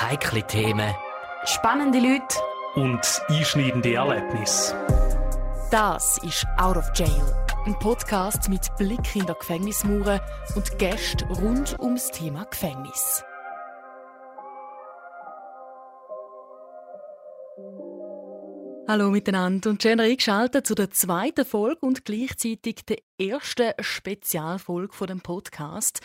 Heikle Themen, Spannende Leute. und einschneidende Erlebnisse. Das ist Out of Jail. Ein Podcast mit Blick in der Gefängnismauer und Gästen rund ums Thema Gefängnis. Hallo miteinander und schön eingeschaltet zu der zweiten Folge und gleichzeitig der ersten Spezialfolge von dem Podcast.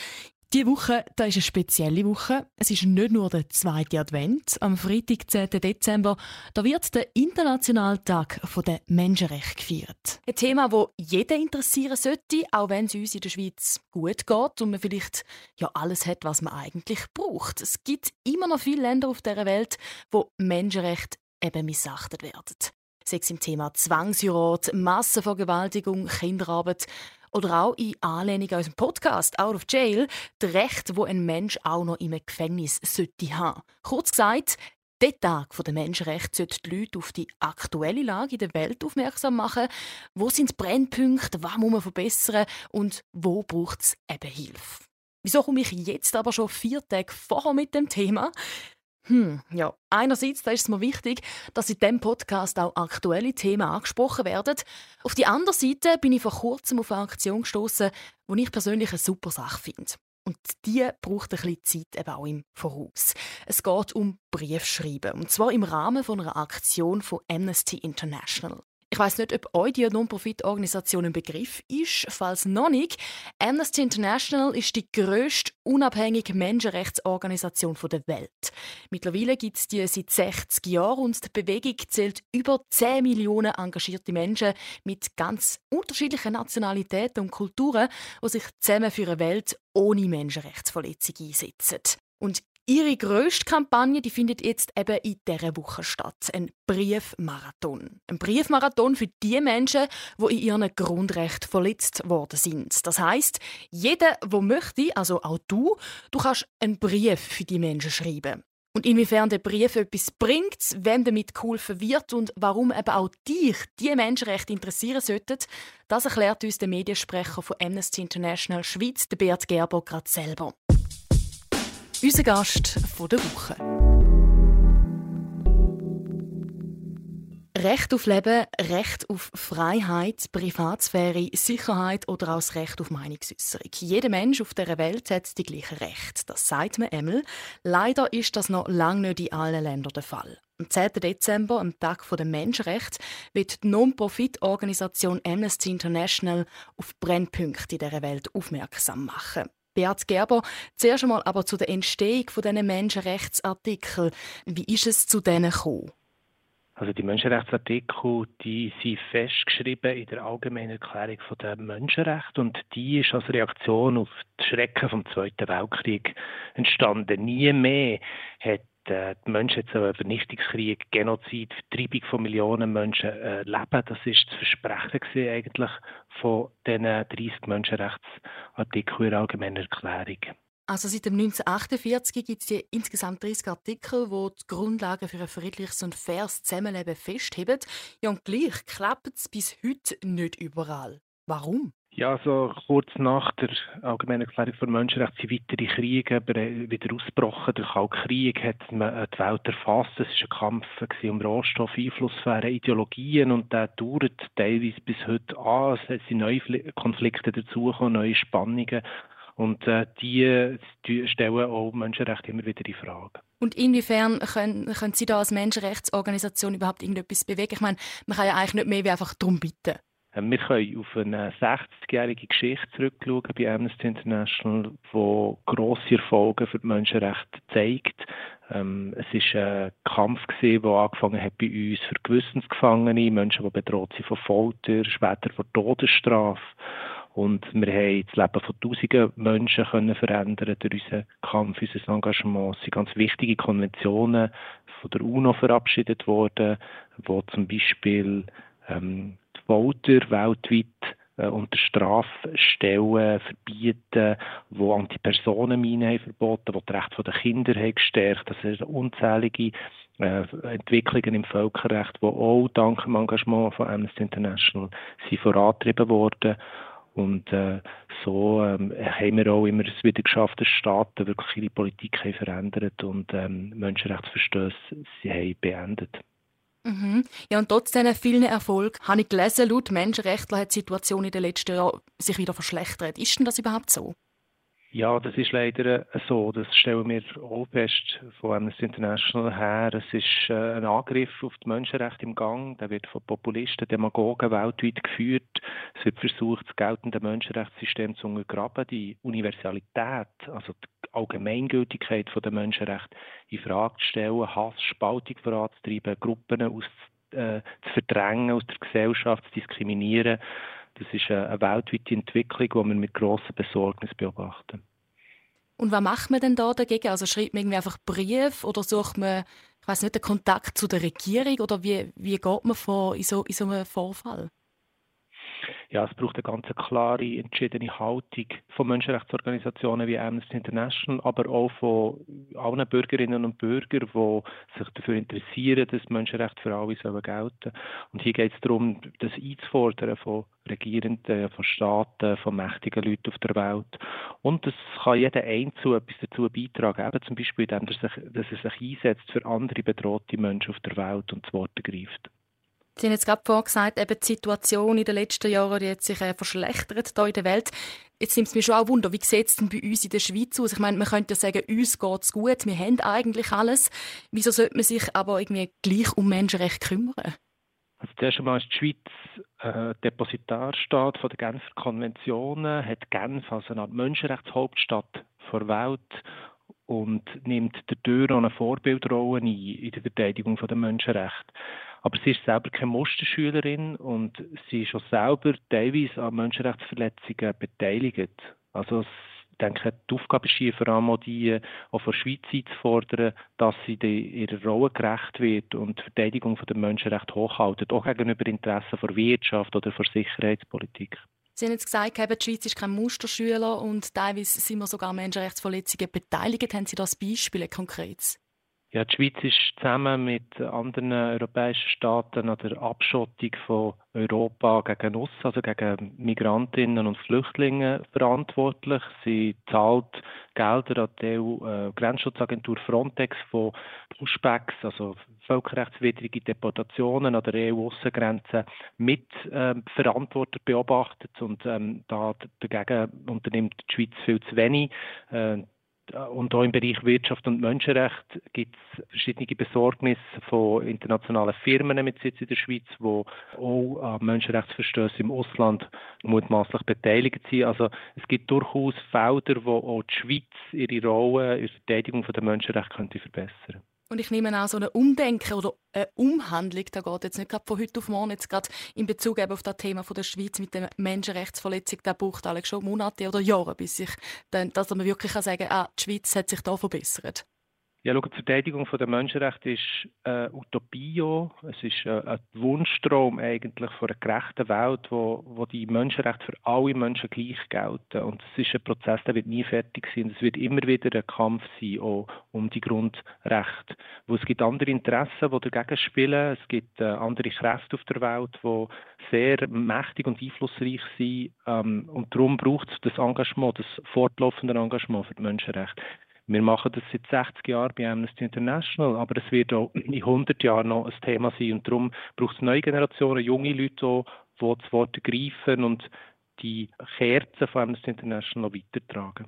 Die Woche, da ist eine spezielle Woche. Es ist nicht nur der zweite Advent. Am Freitag, 10. Dezember, da wird der Internationale Tag der Menschenrechte gefeiert. Ein Thema, das jeden interessieren sollte, auch wenn es uns in der Schweiz gut geht und man vielleicht ja alles hat, was man eigentlich braucht. Es gibt immer noch viele Länder auf der Welt, wo Menschenrechte eben missachtet werden. Sei es im Thema Zwangsheirat, Massenvergewaltigung, Kinderarbeit oder auch in Anlehnung an unserem Podcast Out of Jail, das Recht, wo ein Mensch auch noch im Gefängnis sollte haben. Kurz gesagt, der Tag der Menschenrechte sollte die Leute auf die aktuelle Lage in der Welt aufmerksam machen. Wo sind die Brennpunkte, was muss man verbessern und wo braucht es eben Hilfe? Wieso komme ich jetzt aber schon vier Tage vorher mit dem Thema? Hm, ja. Einerseits da ist es mir wichtig, dass in diesem Podcast auch aktuelle Themen angesprochen werden. Auf die andere Seite bin ich vor kurzem auf eine Aktion gestoßen, die ich persönlich eine super Sache finde. Und die braucht ein bisschen Zeit eben auch im Voraus. Es geht um Briefschreiben. Und zwar im Rahmen von einer Aktion von Amnesty International. Ich weiß nicht, ob euch die Non-Profit-Organisation ein Begriff ist. Falls noch nicht, Amnesty International ist die grösste unabhängige Menschenrechtsorganisation der Welt. Mittlerweile gibt es die seit 60 Jahren und die Bewegung zählt über 10 Millionen engagierte Menschen mit ganz unterschiedlichen Nationalitäten und Kulturen, die sich zusammen für eine Welt ohne Menschenrechtsverletzung einsetzen. Und Ihre grösste Kampagne die findet jetzt eben in dieser Woche statt. Ein Briefmarathon. Ein Briefmarathon für die Menschen, die in ihren Grundrechten verletzt worden sind. Das heißt, jeder, der möchte, also auch du, du kannst einen Brief für die Menschen schreiben. Und inwiefern der Brief etwas bringt, wem damit geholfen wird und warum eben auch dich die Menschenrechte interessieren sollten, das erklärt uns der Mediensprecher von Amnesty International Schweiz, der Bert Gerber, gerade selber. Unser Gast von der Woche. Recht auf Leben, Recht auf Freiheit, Privatsphäre, Sicherheit oder auch das Recht auf Meinungsäußerung. Jeder Mensch auf der Welt hat die gleichen Rechte. Das sagt man einmal. Leider ist das noch lange nicht in allen Ländern der Fall. Am 10. Dezember, am Tag der Menschenrechte, wird die Non-Profit-Organisation Amnesty International auf Brennpunkte in dieser Welt aufmerksam machen. Beat Gerber, zuerst einmal aber zu der Entstehung dieser Menschenrechtsartikel. Wie ist es zu denen gekommen? Also die Menschenrechtsartikel, die sind festgeschrieben in der Allgemeinen Erklärung der Menschenrechte und die ist als Reaktion auf die Schrecken vom Zweiten Weltkrieg entstanden. Nie mehr hat äh, die Menschen jetzt einen Vernichtungskrieg, Genozid, Vertreibung von Millionen Menschen äh, leben. Das ist das Versprechen gewesen, eigentlich von diesen 30 Menschenrechtsartikeln in der Allgemeinen Erklärung. Also seit dem 1948 gibt es insgesamt 30 Artikel, die die Grundlagen für ein friedliches und faires Zusammenleben festheben. Ja, und gleich klappt es bis heute nicht überall. Warum? Ja, so kurz nach der Allgemeinen Erklärung für Menschenrechte sind weitere Kriege wieder ausgebrochen. Der Kalte Krieg hat man die Welt erfasst. Es war ein Kampf um Rohstoff, Einflusssphären, Ideologien und der dauert teilweise bis heute an. Es sind neue Konflikte dazugekommen, neue Spannungen. Und äh, die, die stellen auch Menschenrechte immer wieder in Frage. Und inwiefern können, können Sie da als Menschenrechtsorganisation überhaupt irgendetwas bewegen? Ich meine, man kann ja eigentlich nicht mehr wie einfach darum bitten. Wir können auf eine 60-jährige Geschichte zurückschauen bei Amnesty International, die grosse Erfolge für die Menschenrechte zeigt. Ähm, es war ein Kampf, der angefangen hat bei uns für Gewissensgefangene, Menschen, die bedroht sind von Folter, später von Todesstrafe. Und wir haben das Leben von tausenden Menschen können verändern durch unseren Kampf, unser Engagement. Es sind ganz wichtige Konventionen von der UNO verabschiedet worden, wo zum Beispiel ähm, Folter weltweit äh, unter Strafe stellen, verbieten, wo Antipersonenminen haben verboten, wo die Rechte der Kinder haben gestärkt. Das sind unzählige äh, Entwicklungen im Völkerrecht, die auch dank dem Engagement von Amnesty International sind vorangetrieben worden. Und äh, so ähm, haben wir auch immer wieder geschafft, dass Staaten wirklich ihre Politik haben verändert und ähm, Menschenrechtsverstöße sie haben beendet. Mhm. Ja, und trotz diesen vielen Erfolg habe ich gelesen, laut Menschenrechtler hat die Situation in den letzten Jahren sich wieder verschlechtert. Ist denn das überhaupt so? Ja, das ist leider äh, so. Das stellen wir auch fest von Amnesty International her. Es ist äh, ein Angriff auf die Menschenrechte im Gang. Der wird von Populisten, Demagogen weltweit geführt. Es wird versucht, das geltende Menschenrechtssystem zu untergraben, die Universalität, also die Allgemeingültigkeit der Menschenrechte in Frage zu stellen, Hass, Spaltung voranzutreiben, Gruppen aus, äh, zu verdrängen aus der Gesellschaft, zu diskriminieren. Das ist eine weltweite Entwicklung, die wir mit grosser Besorgnis beobachten. Und was macht man denn da dagegen? Also schreibt man irgendwie einfach Brief oder sucht man, ich weiß nicht, den Kontakt zu der Regierung oder wie, wie geht man vor in so, in so einem Vorfall? Ja, es braucht eine ganz klare, entschiedene Haltung von Menschenrechtsorganisationen wie Amnesty International, aber auch von allen Bürgerinnen und Bürgern, die sich dafür interessieren, dass Menschenrechte für alle sollen gelten. Und hier geht es darum, das einzufordern von Regierenden, von Staaten, von mächtigen Leuten auf der Welt. Und das kann jeder Einzelne etwas dazu beitragen, eben zum Beispiel, indem er sich, dass er sich einsetzt für andere bedrohte Menschen auf der Welt und das Wort ergreift. Sie haben jetzt gerade vorgesagt, eben die Situation in den letzten Jahren die hat sich äh, verschlechtert hier in der Welt. Jetzt nimmt es mich schon auch Wunder, wie sieht es denn bei uns in der Schweiz aus? Ich meine, man könnte ja sagen, uns geht es gut, wir haben eigentlich alles. Wieso sollte man sich aber irgendwie gleich um Menschenrechte kümmern? Also zuerst einmal ist die Schweiz äh, Depositarstaat von der Genfer Konventionen, hat Genf als eine Art Menschenrechtshauptstadt der Welt und nimmt dadurch auch eine Vorbildrolle ein in der Verteidigung der Menschenrechte. Aber sie ist selber keine Musterschülerin und sie ist auch selber teilweise an Menschenrechtsverletzungen beteiligt. Also ich denke, die Aufgabe ist hier vor allem auch die, auch von der Schweiz einzufordern, dass sie ihrer Rolle gerecht wird und die Verteidigung der Menschenrechte hochhalten, auch gegenüber Interessen der Wirtschaft oder der Sicherheitspolitik. Sie haben jetzt gesagt, die Schweiz ist kein Musterschüler und teilweise sind wir sogar Menschenrechtsverletzungen beteiligt. Haben Sie das Beispiel konkret? Ja, die Schweiz ist zusammen mit anderen europäischen Staaten an der Abschottung von Europa gegen uns, also gegen Migrantinnen und Flüchtlinge verantwortlich. Sie zahlt Gelder an die EU-Grenzschutzagentur äh, Frontex von Pushbacks, also völkerrechtswidrige Deportationen an der EU-Aussengrenze mit ähm, verantwortet beobachtet und ähm, da dagegen unternimmt die Schweiz viel zu wenig. Äh, und auch im Bereich Wirtschaft und Menschenrecht gibt es verschiedene Besorgnisse von internationalen Firmen mit Sitz in der Schweiz, die auch an Menschenrechtsverstößen im Ausland mutmaßlich beteiligt sind. Also es gibt durchaus Felder, wo auch die Schweiz ihre Rolle in der Verteidigung der Menschenrechte könnte verbessern könnte. Und ich nehme auch so eine Umdenken oder eine Umhandlung, da geht jetzt nicht gerade von heute auf morgen, jetzt gerade in Bezug eben auf das Thema von der Schweiz mit der Menschenrechtsverletzung, da braucht eigentlich schon Monate oder Jahre, bis sich dann, dass man wirklich kann sagen kann, ah, die Schweiz hat sich da verbessert. Ja, schau, die Verteidigung der Menschenrechte ist äh, Utopie. Es ist äh, ein Wunschtraum eigentlich von einer gerechten Welt, wo, wo die Menschenrechte für alle Menschen gleich gelten. Und es ist ein Prozess, der wird nie fertig sein. Es wird immer wieder ein Kampf sein, auch um die Grundrechte. Wo es gibt andere Interessen, die dagegen spielen. Es gibt äh, andere Kräfte auf der Welt, die sehr mächtig und einflussreich sind. Ähm, und darum braucht es das Engagement, das fortlaufende Engagement für die Menschenrechte. Wir machen das seit 60 Jahren bei Amnesty International, aber es wird auch in 100 Jahren noch ein Thema sein. Und darum braucht es neue Generationen, junge Leute, die das Wort ergreifen und die Kerzen von Amnesty International weitertragen.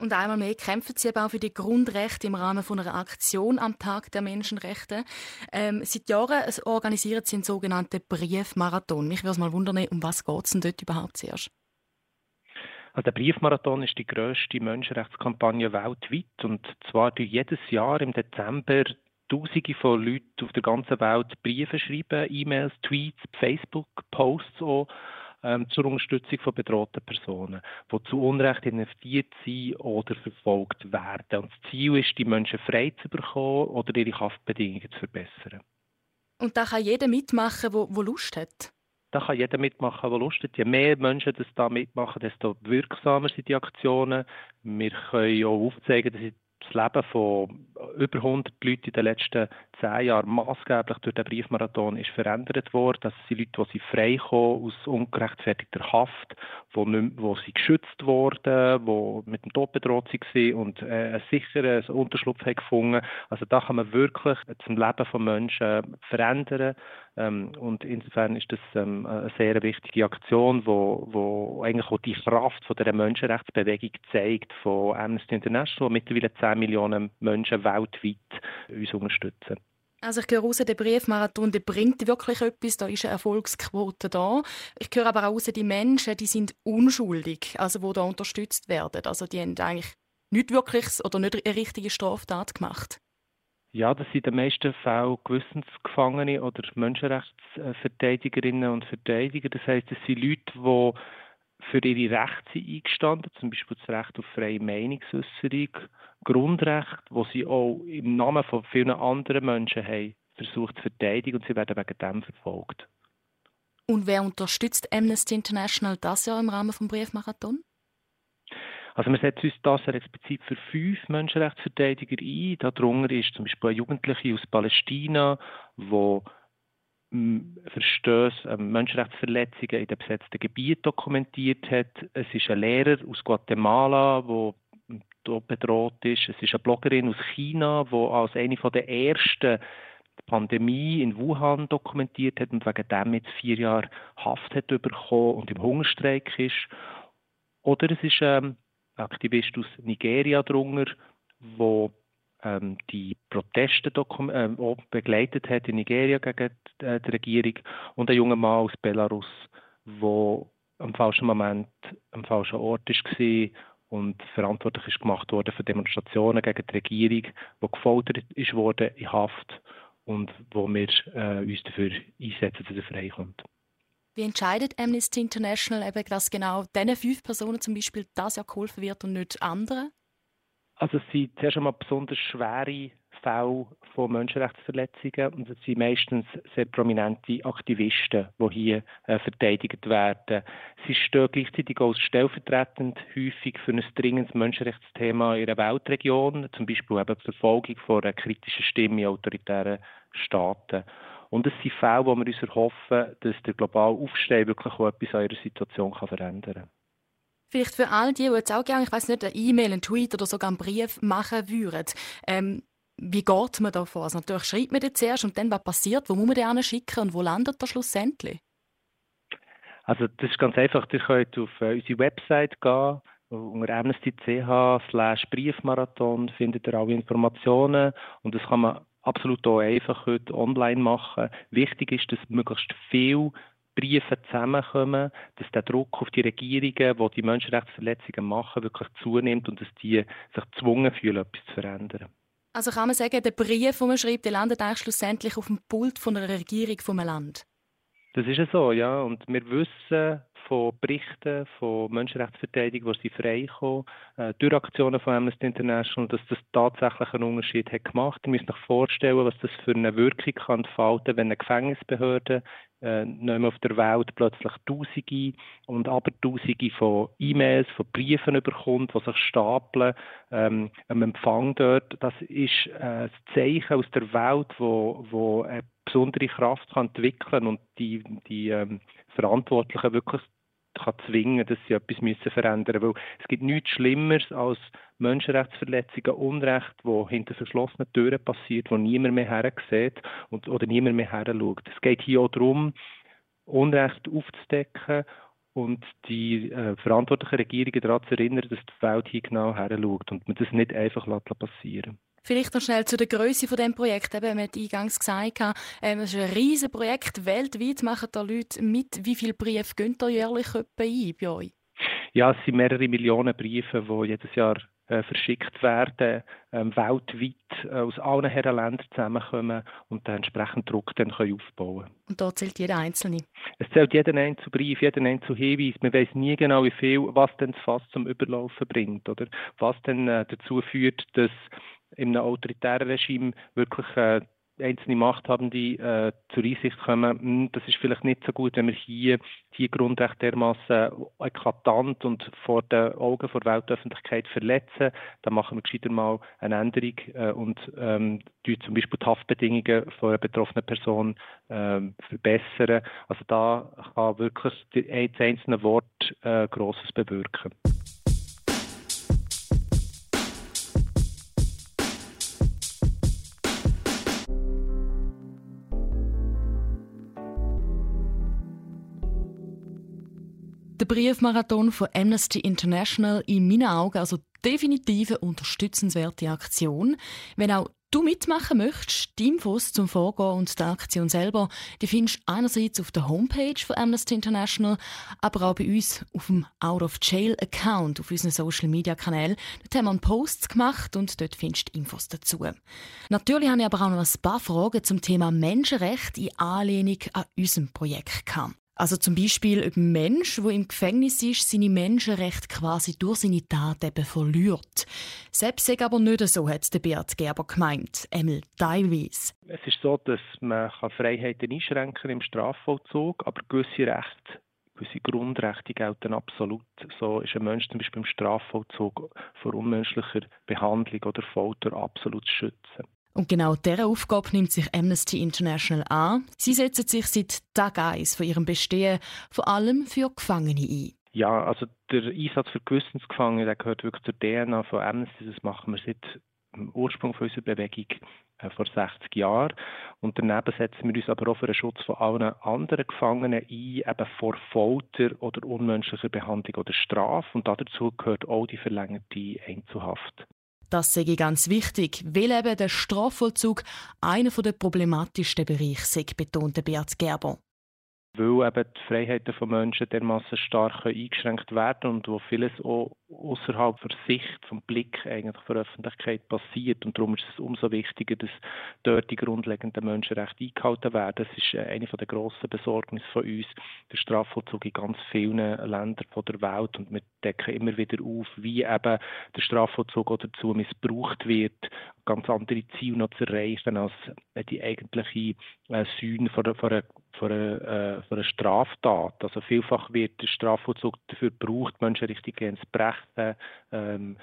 Und einmal mehr kämpfen Sie eben auch für die Grundrechte im Rahmen von einer Aktion am Tag der Menschenrechte. Ähm, seit Jahren organisieren Sie einen sogenannten Briefmarathon. Mich würde es mal wundern, um was geht es denn dort überhaupt zuerst? Also der Briefmarathon ist die grösste Menschenrechtskampagne weltweit und zwar durch jedes Jahr im Dezember Tausende von Leuten auf der ganzen Welt Briefe schreiben, E-Mails, Tweets, Facebook-Posts auch, ähm, zur Unterstützung von bedrohten Personen, die zu Unrecht inhaftiert sind oder verfolgt werden. Und das Ziel ist, die Menschen frei zu bekommen oder ihre Haftbedingungen zu verbessern. Und da kann jeder mitmachen, der Lust hat? Da kann jeder mitmachen, der Lust hat. Je mehr Menschen das da mitmachen, desto wirksamer sind die Aktionen. Wir können auch aufzeigen, dass das Leben von über 100 Leute in den letzten zehn Jahren maßgeblich durch den Briefmarathon ist verändert worden. Das sind Leute, die frei kommen aus ungerechtfertigter Haft, wo, nicht, wo sie geschützt wurden, die mit dem Tod bedroht waren und äh, einen sicheren Unterschlupf haben gefunden. Also da kann man wirklich das Leben von Menschen verändern. Ähm, und insofern ist das ähm, eine sehr wichtige Aktion, wo, wo eigentlich auch die Kraft von der Menschenrechtsbewegung zeigt von Amnesty International, wo mittlerweile 10 Millionen Menschen weltweit uns unterstützen. Also ich höre raus, der Briefmarathon der bringt wirklich etwas, da ist eine Erfolgsquote da. Ich höre aber auch raus, die Menschen, die sind unschuldig, also die da unterstützt werden. Also die haben eigentlich nicht wirklich oder nicht eine richtige Straftat gemacht. Ja, das sind in den meisten Fällen Gewissensgefangene oder Menschenrechtsverteidigerinnen und Verteidiger. Das heißt, es sind Leute, die für ihre Rechte sind eingestanden, zum Beispiel das Recht auf freie Meinungsäußerung, Grundrecht, wo sie auch im Namen von vielen anderen Menschen haben versucht zu verteidigen und sie werden wegen dem verfolgt. Und wer unterstützt Amnesty International das Jahr im Rahmen des Briefmarathon? Also wir setzen uns das explizit für fünf Menschenrechtsverteidiger ein. Darunter ist zum Beispiel eine Jugendliche aus Palästina, wo Verstöße, ähm, Menschenrechtsverletzungen in den besetzten Gebieten dokumentiert hat. Es ist ein Lehrer aus Guatemala, der bedroht ist. Es ist eine Bloggerin aus China, die als eine der ersten Pandemie in Wuhan dokumentiert hat und wegen dem jetzt vier Jahre Haft hat bekommen und im Hungerstreik ist. Oder es ist ähm, ein Aktivist aus Nigeria drunter, wo ähm, die Proteste ähm, begleitet hat in Nigeria gegen die, äh, die Regierung und ein junger Mann aus Belarus, der am falschen Moment am falschen Ort war und verantwortlich ist gemacht worden für Demonstrationen gegen die Regierung, die gefoltert ist worden in Haft und wo wir äh, uns dafür einsetzen, dass er freikommt. Wie entscheidet Amnesty International eben, dass genau diesen fünf Personen zum Beispiel das ja geholfen wird und nicht anderen? Also es sind zuerst einmal besonders schwere Fälle von Menschenrechtsverletzungen und es sind meistens sehr prominente Aktivisten, die hier äh, verteidigt werden. Sie stehen gleichzeitig auch stellvertretend häufig für ein dringendes Menschenrechtsthema in ihrer Weltregion, zum Beispiel eben die Verfolgung von einer kritischen Stimme in autoritären Staaten. Und es sind Fälle, wo wir uns erhoffen, dass der globale Aufstehen wirklich auch etwas an ihrer Situation kann verändern kann. Vielleicht für all die, die jetzt auch gerne, ich weiß nicht, eine E-Mail, einen Tweet oder sogar einen Brief machen würden. Ähm, wie geht man da vor? Also natürlich schreibt man den zuerst und dann, was passiert? Wo muss man den schicken und wo landet er schlussendlich? Also das ist ganz einfach. Ihr könnt auf äh, unsere Website gehen. Unter amnesty.ch slash Briefmarathon findet ihr alle Informationen und das kann man absolut auch einfach heute online machen. Wichtig ist, dass möglichst viel Briefe zusammenkommen, dass der Druck auf die Regierungen, die die Menschenrechtsverletzungen machen, wirklich zunimmt und dass die sich gezwungen fühlen, etwas zu verändern. Also kann man sagen, der Brief, den man schreibt, der landet eigentlich schlussendlich auf dem Pult von einer Regierung von einem Land? Das ist ja so, ja. Und wir wissen von Berichten von Menschenrechtsverteidigern, die sie freikommen, äh, durch Aktionen von Amnesty International, dass das tatsächlich einen Unterschied hat gemacht. Ihr müsst euch vorstellen, was das für eine Wirkung kann entfalten, wenn eine Gefängnisbehörde äh, nicht mehr auf der Welt plötzlich Tausende und Abertausende von E-Mails, von Briefen überkommt, die sich stapeln ähm, am Empfang dort. Das ist äh, ein Zeichen aus der Welt, wo, wo eine besondere Kraft kann entwickeln und die, die ähm, Verantwortlichen wirklich kann zwingen, dass sie etwas müssen verändern müssen. Weil es gibt nichts Schlimmeres als Menschenrechtsverletzungen, Unrecht, wo hinter verschlossenen Türen passiert, wo niemand mehr hersieht und, oder niemand mehr herschaut. Es geht hier auch darum, Unrecht aufzudecken und die äh, verantwortlichen Regierungen daran zu erinnern, dass die Welt hier genau herschaut und man das nicht einfach passieren lässt. Vielleicht noch schnell zu der Größe von dem Projekt. Eben, wir haben eingangs gesagt, ähm, es ist ein riesiges Projekt. Weltweit machen da Leute mit. Wie viele Briefe gehen da jährlich ein bei euch? Ja, es sind mehrere Millionen Briefe, die jedes Jahr äh, verschickt werden, ähm, weltweit äh, aus allen Herren Ländern zusammenkommen und dann entsprechend Druck dann können aufbauen Und da zählt jeder Einzelne? Es zählt jeder einzelne Brief, jeder einzelne Hinweis. Man weiß nie genau, wie viel, was denn das Fass zum Überlaufen bringt oder was dann äh, dazu führt, dass in einem autoritären Regime wirklich äh, einzelne Machthabende äh, zur Einsicht kommen, hm, das ist vielleicht nicht so gut, wenn wir hier die Grundrechte dermaßen eklatant und vor den Augen der Weltöffentlichkeit verletzen, dann machen wir gescheiter mal eine Änderung äh, und ähm, zum Beispiel die Haftbedingungen von einer betroffenen Person ähm, verbessern. Also da kann wirklich das einzelne Wort äh, Grosses bewirken. Briefmarathon von Amnesty International in meinen Augen also definitiv eine unterstützenswerte Aktion. Wenn auch du mitmachen möchtest, die Infos zum Vorgehen und der Aktion selber, die findest du einerseits auf der Homepage von Amnesty International, aber auch bei uns auf dem Out of Jail Account auf unseren Social Media Kanälen. Dort haben wir einen Post gemacht und dort findest du Infos dazu. Natürlich habe ich aber auch noch ein paar Fragen zum Thema Menschenrecht in Anlehnung an unserem Projekt gehabt. Also zum Beispiel, ob ein Mensch, der im Gefängnis ist, seine Menschenrechte quasi durch seine Tat eben verliert. Selbst sei aber nicht so, hat der Beat Gerber gemeint. Emil teilweise. Es ist so, dass man Freiheiten einschränken im Strafvollzug, aber gewisse Rechte gewisse Grundrechte gelten absolut. So ist ein Mensch zum Beispiel im Strafvollzug vor unmenschlicher Behandlung oder Folter absolut zu schützen. Und genau dieser Aufgabe nimmt sich Amnesty International an. Sie setzen sich seit Tag 1 von ihrem Bestehen vor allem für Gefangene ein. Ja, also der Einsatz für Gewissensgefangene der gehört wirklich zur DNA von Amnesty. Das machen wir seit dem Ursprung unserer Bewegung äh, vor 60 Jahren. Und daneben setzen wir uns aber auch für den Schutz von allen anderen Gefangenen ein, eben vor Folter oder unmenschlicher Behandlung oder Strafe. Und dazu gehört auch die verlängerte Einzelhaft. Das sei ganz wichtig, weil eben der Strafvollzug einer der problematischsten Bereiche sei, betonte Beat Gerber weil eben die Freiheiten von Menschen dermaßen stark eingeschränkt werden und wo vieles auch außerhalb der Sicht, vom Blick eigentlich der Öffentlichkeit passiert. Und darum ist es umso wichtiger, dass dort die grundlegenden Menschenrechte eingehalten werden. Das ist äh, eine der grossen Besorgnisse von uns, der Strafvollzug in ganz vielen Ländern der Welt. Und wir decken immer wieder auf, wie eben der Strafvollzug auch dazu missbraucht wird, ganz andere Ziele noch zu erreichen als die eigentliche äh, Sühne von, von, von, einer, äh, von einer Straftat. Also vielfach wird der Strafvollzug dafür gebraucht, Menschenrechte zu brechen, ähm,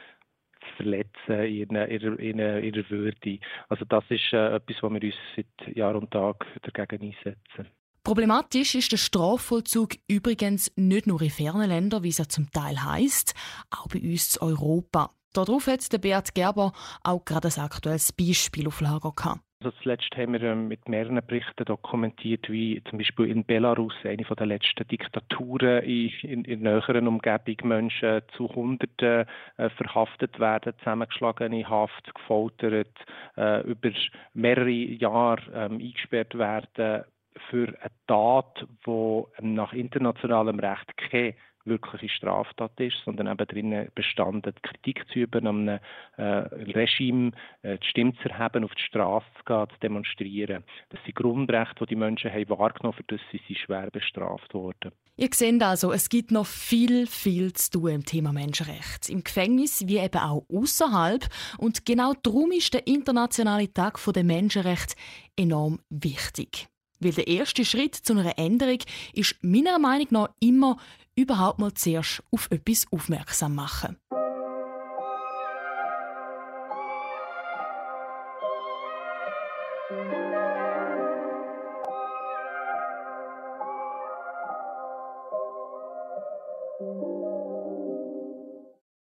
zu verletzen in ihrer, in ihrer Würde. Also das ist äh, etwas, was wir uns seit Jahr und Tag dagegen einsetzen. Problematisch ist der Strafvollzug übrigens nicht nur in fernen Ländern, wie es ja zum Teil heißt, auch bei uns in Europa. Darauf hat der Beat Gerber auch gerade ein aktuelles Beispiel auf Lager gehabt. Also zuletzt haben wir ähm, mit mehreren Berichten dokumentiert, wie zum Beispiel in Belarus, eine der letzten Diktaturen in, in, in näheren Umgebung, Menschen zu Hunderten äh, verhaftet werden, zusammengeschlagen in Haft, gefoltert, äh, über mehrere Jahre ähm, eingesperrt werden für eine Tat, die nach internationalem Recht keine wirkliche Straftat ist, sondern eben drinnen bestanden, Kritik zu üben, am äh, Regime äh, die Stimme zu erheben, auf die Straße zu gehen, zu demonstrieren. Das sind Grundrechte, die die Menschen haben wahrgenommen, für das sie sind schwer bestraft worden. Ihr seht also, es gibt noch viel, viel zu tun im Thema Menschenrecht. Im Gefängnis wie eben auch außerhalb. Und genau darum ist der internationale Tag der Menschenrechte enorm wichtig. Weil der erste Schritt zu einer Änderung ist meiner Meinung nach immer überhaupt mal zuerst auf etwas aufmerksam machen.